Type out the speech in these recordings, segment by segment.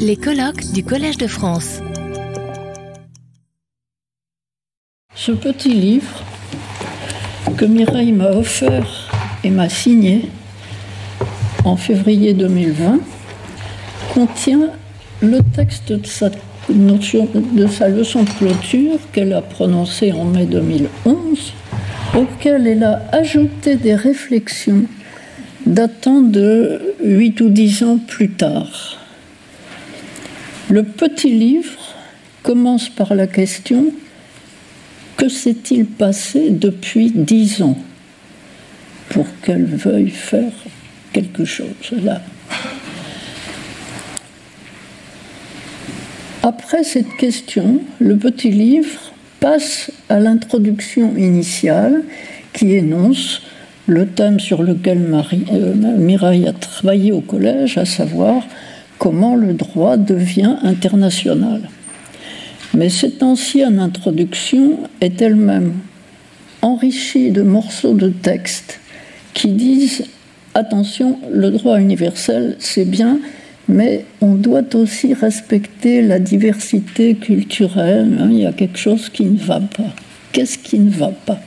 Les colloques du Collège de France. Ce petit livre que Mireille m'a offert et m'a signé en février 2020 contient le texte de sa, leçon de clôture qu'elle a prononcée en mai 2011, auquel elle a ajouté des réflexions datant de 8 ou 10 ans plus tard. Le petit livre commence par la question que s'est-il passé depuis dix ans pour qu'elle veuille faire quelque chose là? Après cette question, le petit livre passe à l'introduction initiale qui énonce le thème sur lequel Marie, euh, Mireille a travaillé au collège, à savoir comment le droit devient international. Mais cette ancienne introduction est elle-même enrichie de morceaux de texte qui disent attention, le droit universel, c'est bien, mais on doit aussi respecter la diversité culturelle. Hein. il y a quelque chose qui ne va pas. Qu'est-ce qui ne va pas?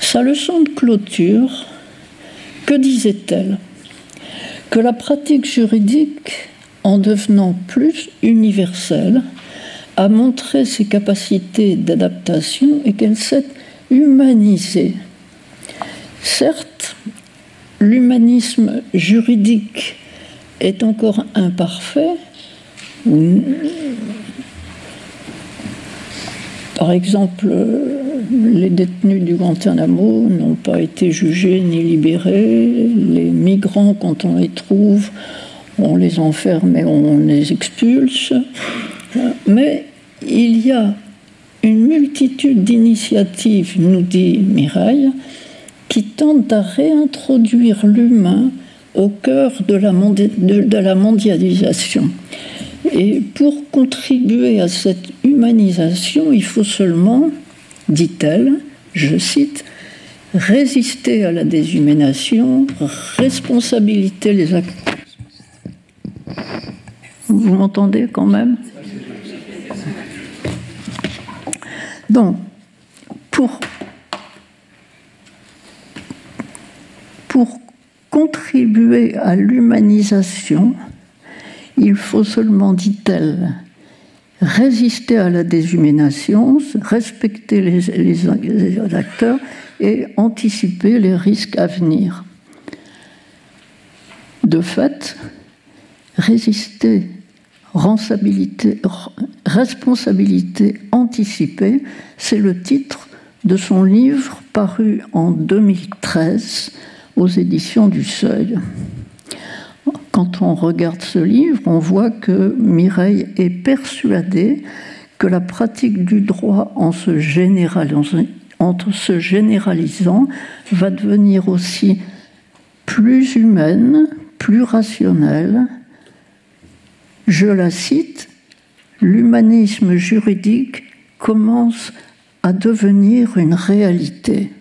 Sa leçon de clôture, que disait-elle? Que la pratique juridique en devenant plus universelle, a montré ses capacités d'adaptation et qu'elle s'est humanisée. Certes, l'humanisme juridique est encore imparfait. Par exemple, les détenus du Guantanamo n'ont pas été jugés ni libérés. Les migrants, quand on les trouve, on les enferme et on les expulse. Mais il y a une multitude d'initiatives, nous dit Mireille, qui tentent à réintroduire l'humain au cœur de la, de la, mondialisation. Et pour contribuer à cette humanisation, il faut seulement, dit-elle, je cite, résister à la déshumanisation, responsabiliser les acteurs vous m'entendez quand même? Donc, pour, pour contribuer à l'humanisation, il faut seulement, dit-elle, résister à la déshumanisation, respecter les, les, acteurs et anticiper les risques à venir. De fait, résister responsabilité anticipée, c'est le titre de son livre paru en 2013 aux éditions du Seuil. Quand on regarde ce livre, on voit que Mireille est persuadée que la pratique du droit en se généralisant, va devenir aussi plus humaine, plus rationnelle, je la cite, l'humanisme juridique commence à devenir une réalité.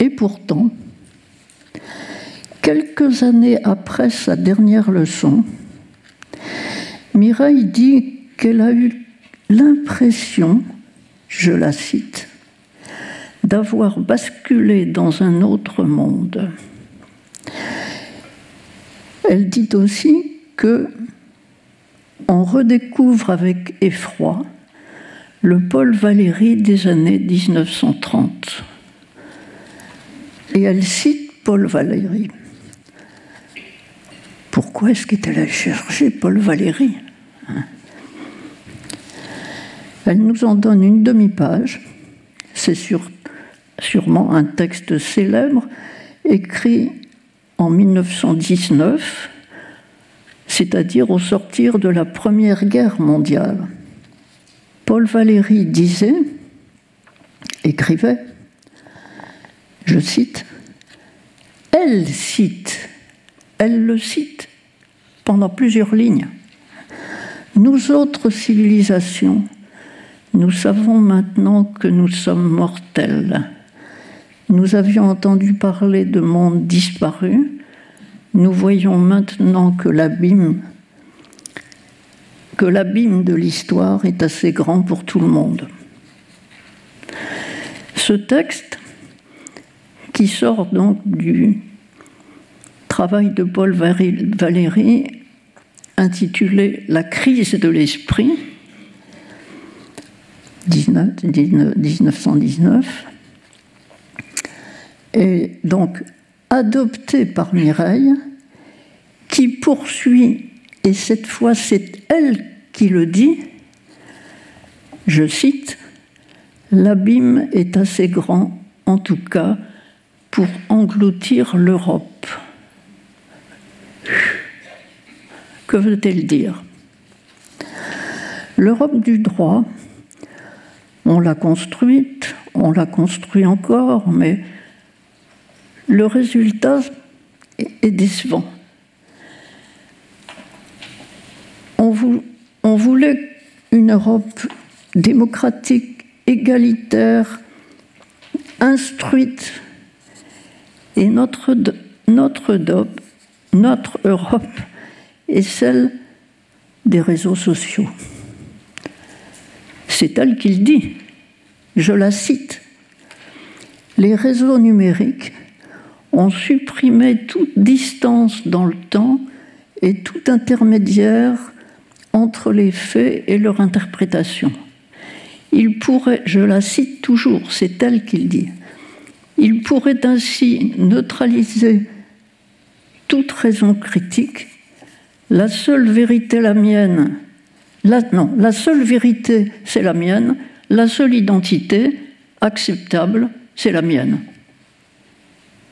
Et pourtant, quelques années après sa dernière leçon, Mireille dit qu'elle a eu l'impression, je la cite, d'avoir basculé dans un autre monde. Elle dit aussi que on redécouvre avec effroi le Paul Valéry des années 1930. Et elle cite Paul Valéry. Pourquoi est-ce qu'elle a cherché Paul Valéry hein? Elle nous en donne une demi-page. C'est sûrement un texte célèbre écrit en 1919, c'est-à-dire au sortir de la Première Guerre mondiale. Paul Valéry disait, écrivait, je cite, elle cite, elle le cite pendant plusieurs lignes. Nous autres civilisations, nous savons maintenant que nous sommes mortels nous avions entendu parler de mondes disparus, nous voyons maintenant que l'abîme que l'abîme de l'histoire est assez grand pour tout le monde. Ce texte, qui sort donc du travail de Paul Valéry, intitulé La crise de l'esprit, 1919, est donc adopté par Mireille, qui poursuit, et cette fois c'est elle qui le dit, je cite, L'abîme est assez grand, en tout cas, pour engloutir l'Europe. Que veut-elle dire? L'Europe du droit, on l'a construite, on la construit encore, mais le résultat est décevant. On, voulait une Europe démocratique, égalitaire, instruite, et notre, notre Europe est celle des réseaux sociaux. C'est elle qu'il dit, je la cite, les réseaux numériques ont supprimé toute distance dans le temps et tout intermédiaire entre les faits et leur interprétation. Il pourrait, je la cite toujours, c'est elle qu'il dit, il pourrait ainsi neutraliser toute raison critique. La seule vérité, la mienne, non, la seule vérité, c'est la mienne. La seule identité acceptable, c'est la mienne.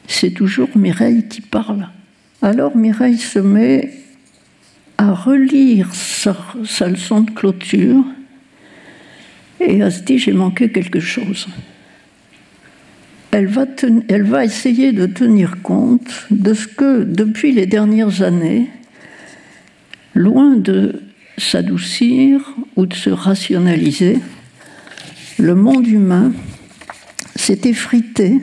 C'est toujours Mireille qui parle. Alors Mireille se met à relire sa, sa leçon de clôture et elle se dit j'ai manqué quelque chose elle va, elle va essayer de tenir compte de ce que, depuis les dernières années, loin de s'adoucir ou de se rationaliser, le monde humain s'est effrité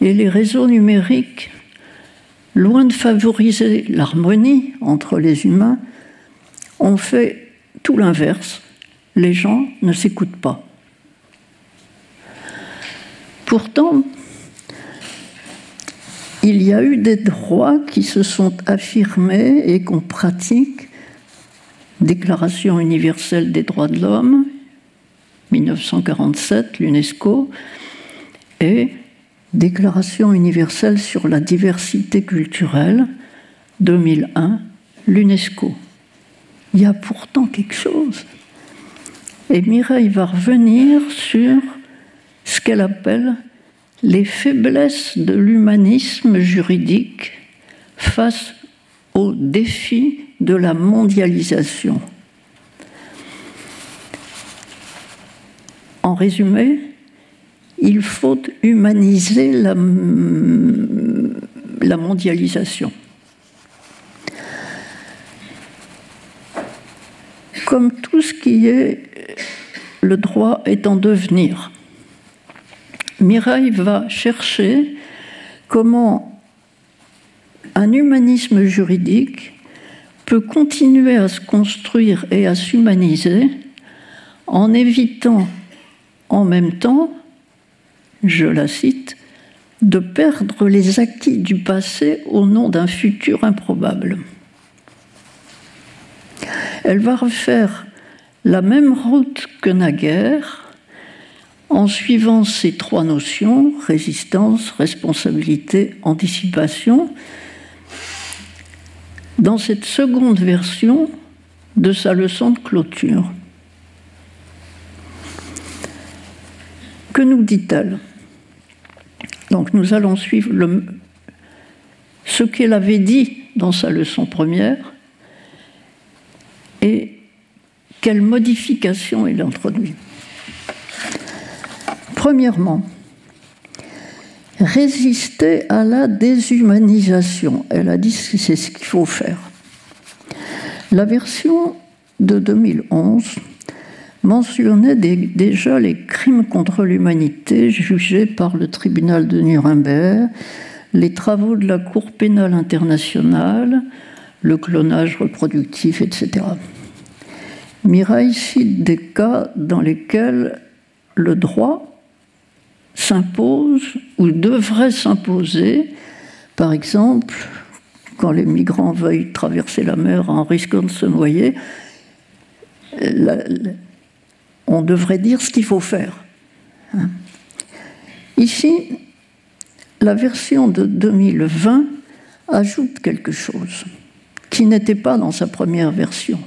et les réseaux numériques, loin de favoriser l'harmonie entre les humains, ont fait tout l'inverse. Les gens ne s'écoutent pas. Pourtant, il y a eu des droits qui se sont affirmés et qu'on pratique. Déclaration universelle des droits de l'homme, 1947, l'UNESCO, et Déclaration universelle sur la diversité culturelle, 2001, l'UNESCO. Il y a pourtant quelque chose. Et Mireille va revenir sur ce qu'elle appelle les faiblesses de l'humanisme juridique face aux défis de la mondialisation. En résumé, il faut humaniser la, la mondialisation. Comme tout ce qui est le droit est en devenir. Mireille va chercher comment un humanisme juridique peut continuer à se construire et à s'humaniser en évitant en même temps, je la cite, de perdre les acquis du passé au nom d'un futur improbable. Elle va refaire la même route que naguère en suivant ces trois notions, résistance, responsabilité, anticipation, dans cette seconde version de sa leçon de clôture. Que nous dit-elle? Donc nous allons suivre ce qu'elle avait dit dans sa leçon première et quelle modification elle introduit. Premièrement, résister à la déshumanisation. Elle a dit que c'est ce qu'il faut faire. La version de 2011 mentionnait déjà les crimes contre l'humanité jugés par le tribunal de Nuremberg, les travaux de la Cour pénale internationale, le clonage reproductif, etc. Mireille cite des cas dans lesquels le droit s'impose ou devrait s'imposer, par exemple, quand les migrants veuillent traverser la mer en risquant de se noyer, on devrait dire ce qu'il faut faire. Hein. Ici, la version de 2020 ajoute quelque chose qui n'était pas dans sa première version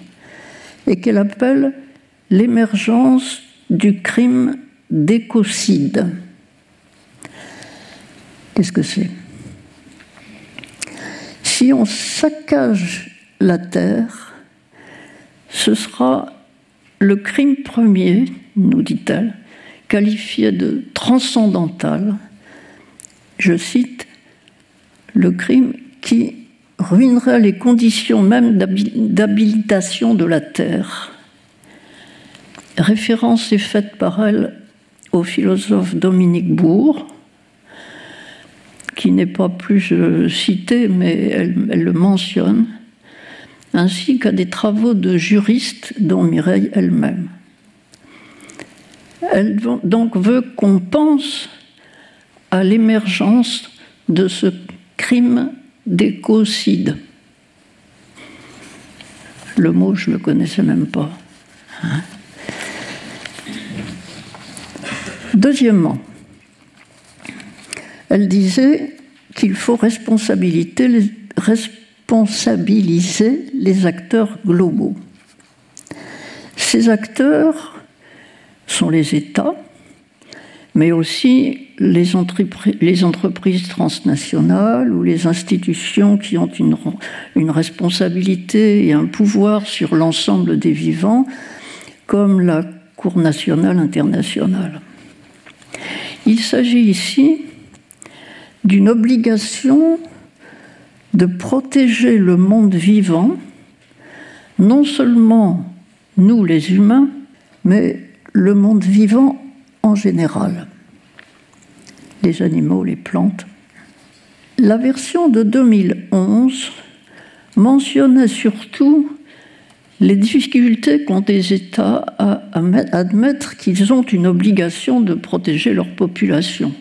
et qu'elle appelle l'émergence du crime d'écocide. Qu'est-ce que c'est? Si on saccage la terre, ce sera le crime premier, nous dit-elle, qualifié de transcendantal, je cite, le crime qui ruinerait les conditions même d'habilitation de la terre. Référence est faite par elle au philosophe Dominique Bourg, qui n'est pas plus euh, cité, mais elle, elle le mentionne ainsi qu'à des travaux de juristes dont Mireille elle-même. Elle donc veut qu'on pense à l'émergence de ce crime d'écocide. Le mot, je ne le connaissais même pas. Hein. Deuxièmement, elle disait qu'il faut responsabiliser les, acteurs globaux. Ces acteurs sont les États, mais aussi les, entreprises transnationales ou les institutions qui ont une responsabilité et un pouvoir sur l'ensemble des vivants, comme la Cour nationale internationale. Il s'agit ici d'une obligation de protéger le monde vivant, non seulement nous les humains, mais le monde vivant en général, les animaux, les plantes. La version de 2011 mentionnait surtout les difficultés qu'ont des États à admettre qu'ils ont une obligation de protéger leur population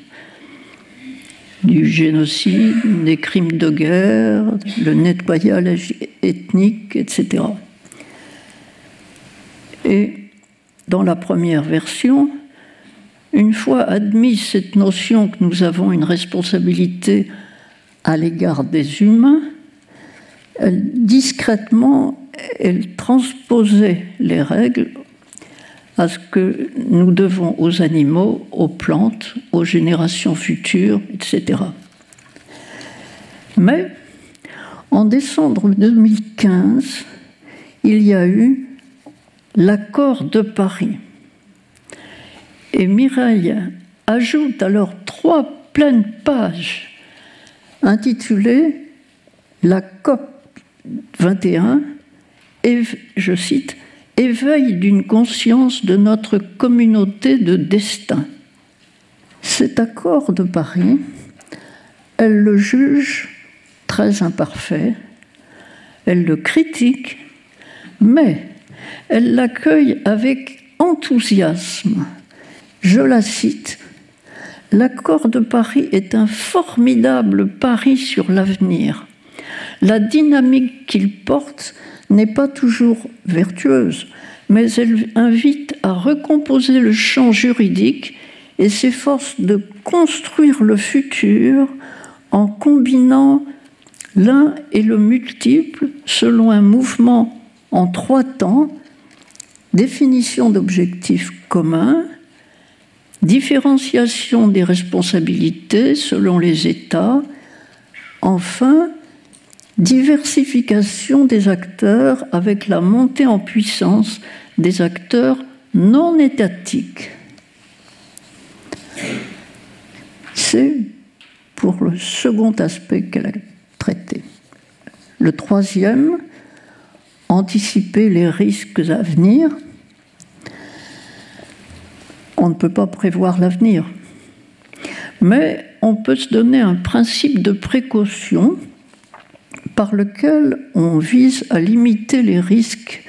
du génocide, des crimes de guerre, le nettoyage ethnique, etc. Et dans la première version, une fois admise cette notion que nous avons une responsabilité à l'égard des humains, discrètement, elle transposait les règles à ce que nous devons aux animaux, aux plantes, aux générations futures, etc. Mais en décembre 2015, il y a eu l'accord de Paris. Et Mireille ajoute alors trois pleines pages intitulées La COP 21 et, je cite, d'une conscience de notre communauté de destin. Cet accord de Paris, elle le juge très imparfait, elle le critique, mais elle l'accueille avec enthousiasme. Je la cite, L'accord de Paris est un formidable pari sur l'avenir. La dynamique qu'il porte n'est pas toujours vertueuse, mais elle invite à recomposer le champ juridique et s'efforce de construire le futur en combinant l'un et le multiple selon un mouvement en trois temps, définition d'objectifs communs, différenciation des responsabilités selon les États, enfin diversification des acteurs avec la montée en puissance des acteurs non étatiques. C'est pour le second aspect qu'elle a traité. Le troisième, anticiper les risques à venir. On ne peut pas prévoir l'avenir. Mais on peut se donner un principe de précaution par lequel on vise à limiter les risques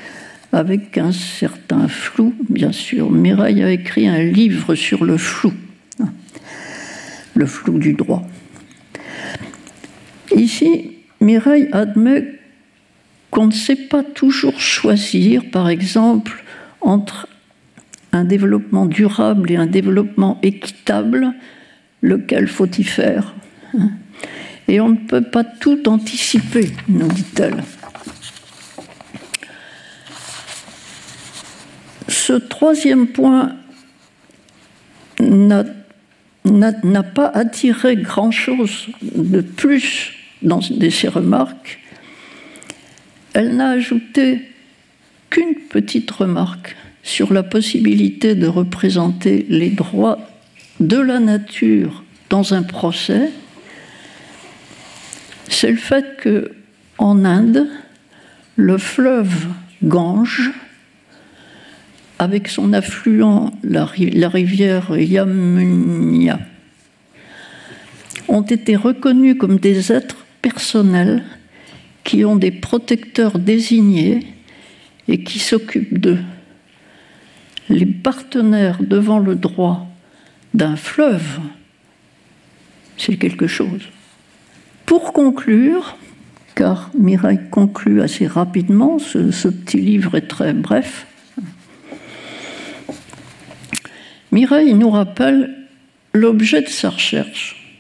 avec un certain flou, bien sûr. Mireille a écrit un livre sur le flou, le flou du droit. Ici, Mireille admet qu'on ne sait pas toujours choisir, par exemple, entre un développement durable et un développement équitable, lequel faut y faire Et on ne peut pas tout anticiper, nous dit-elle. Ce troisième point n'a pas attiré grand-chose de plus dans ses remarques. Elle n'a ajouté qu'une petite remarque sur la possibilité de représenter les droits de la nature dans un procès, c'est le fait que en Inde, le fleuve Gange, avec son affluent, la, rivière Yamuna, ont été reconnus comme des êtres personnels qui ont des protecteurs désignés et qui s'occupent d'eux. Les partenaires devant le droit d'un fleuve, c'est quelque chose. Pour conclure, car Mireille conclut assez rapidement, ce, petit livre est très bref, Mireille nous rappelle l'objet de sa recherche,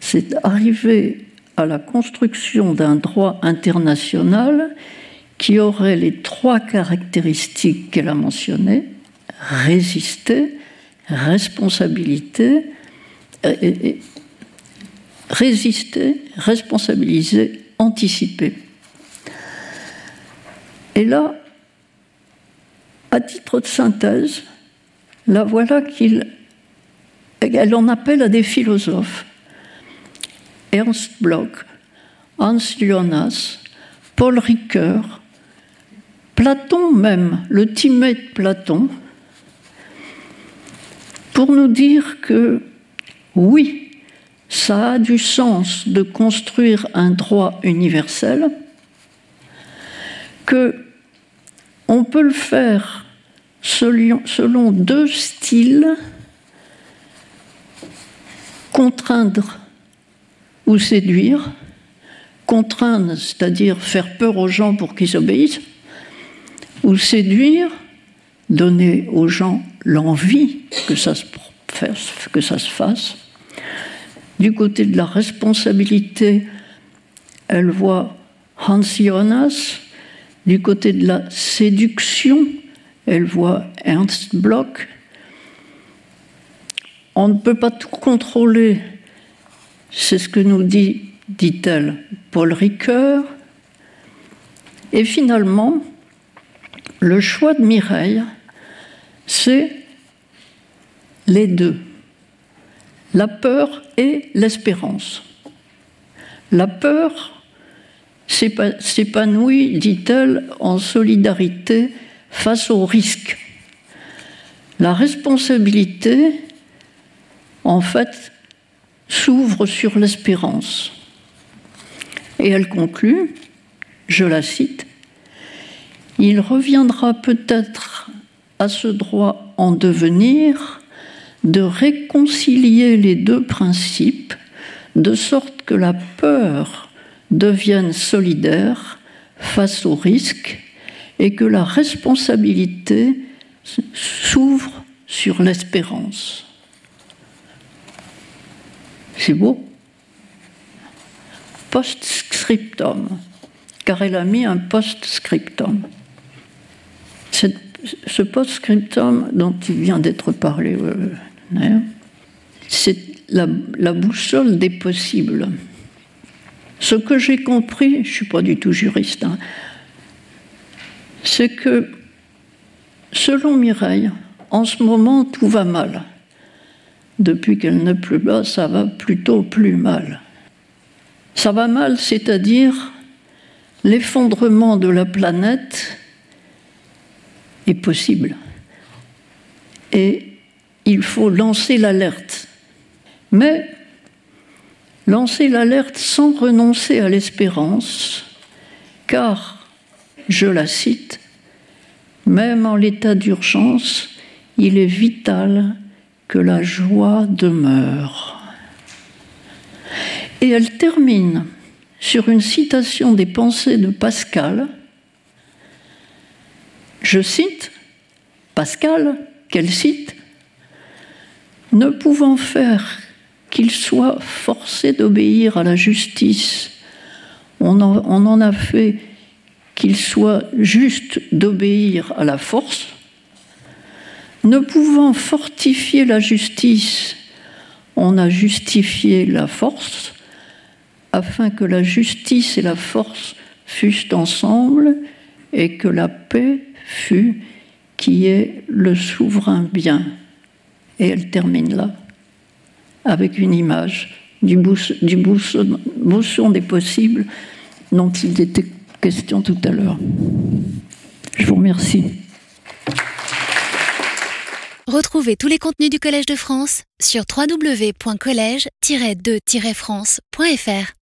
c'est d'arriver à la construction d'un droit international qui aurait les trois caractéristiques qu'elle a mentionnées, résister, responsabilité, et, résister, responsabiliser, anticiper. Et là, à titre de synthèse, la voilà qu'il elle en appelle à des philosophes Ernst Bloch, Hans Jonas, Paul Ricoeur, Platon même, le timide Platon, pour nous dire que oui, ça a du sens de construire un droit universel, que on peut le faire selon deux styles, contraindre ou séduire, contraindre, c'est-à-dire faire peur aux gens pour qu'ils obéissent, ou séduire, donner aux gens l'envie que ça se fasse. Du côté de la responsabilité, elle voit Hans Jonas. Du côté de la séduction, elle voit Ernst Bloch. On ne peut pas tout contrôler c'est ce que nous dit, dit-elle, Paul Ricoeur. Et finalement, le choix de Mireille, c'est les deux, la peur et l'espérance. La peur s'épanouit, dit-elle, en solidarité face au risque. La responsabilité, en fait, s'ouvre sur l'espérance. Et elle conclut, je la cite, Il reviendra peut-être à ce droit en devenir de réconcilier les deux principes de sorte que la peur devienne solidaire face au risque et que la responsabilité s'ouvre sur l'espérance. C'est beau. Post-scriptum, car elle a mis un post-scriptum. Ce post-scriptum dont il vient d'être parlé, euh, c'est la, boussole des possibles. Ce que j'ai compris, je ne suis pas du tout juriste, hein, c'est que, selon Mireille, en ce moment, tout va mal depuis qu'elle n'est plus là, ça va plutôt plus mal. Ça va mal, c'est-à-dire l'effondrement de la planète est possible. Et il faut lancer l'alerte. Mais lancer l'alerte sans renoncer à l'espérance, car, je la cite, même en l'état d'urgence, il est vital que la joie demeure. Et elle termine sur une citation des pensées de Pascal. Je cite Pascal, qu'elle cite, ne pouvant faire qu'il soit forcé d'obéir à la justice, on en, a fait qu'il soit juste d'obéir à la force, ne pouvant fortifier la justice, on a justifié la force, afin que la justice et la force fussent ensemble et que la paix fût qui est le souverain bien. Et elle termine là, avec une image du, bousson, des possibles dont il était question tout à l'heure. Je vous remercie. Retrouvez tous les contenus du Collège de France sur www.colège-2-france.fr.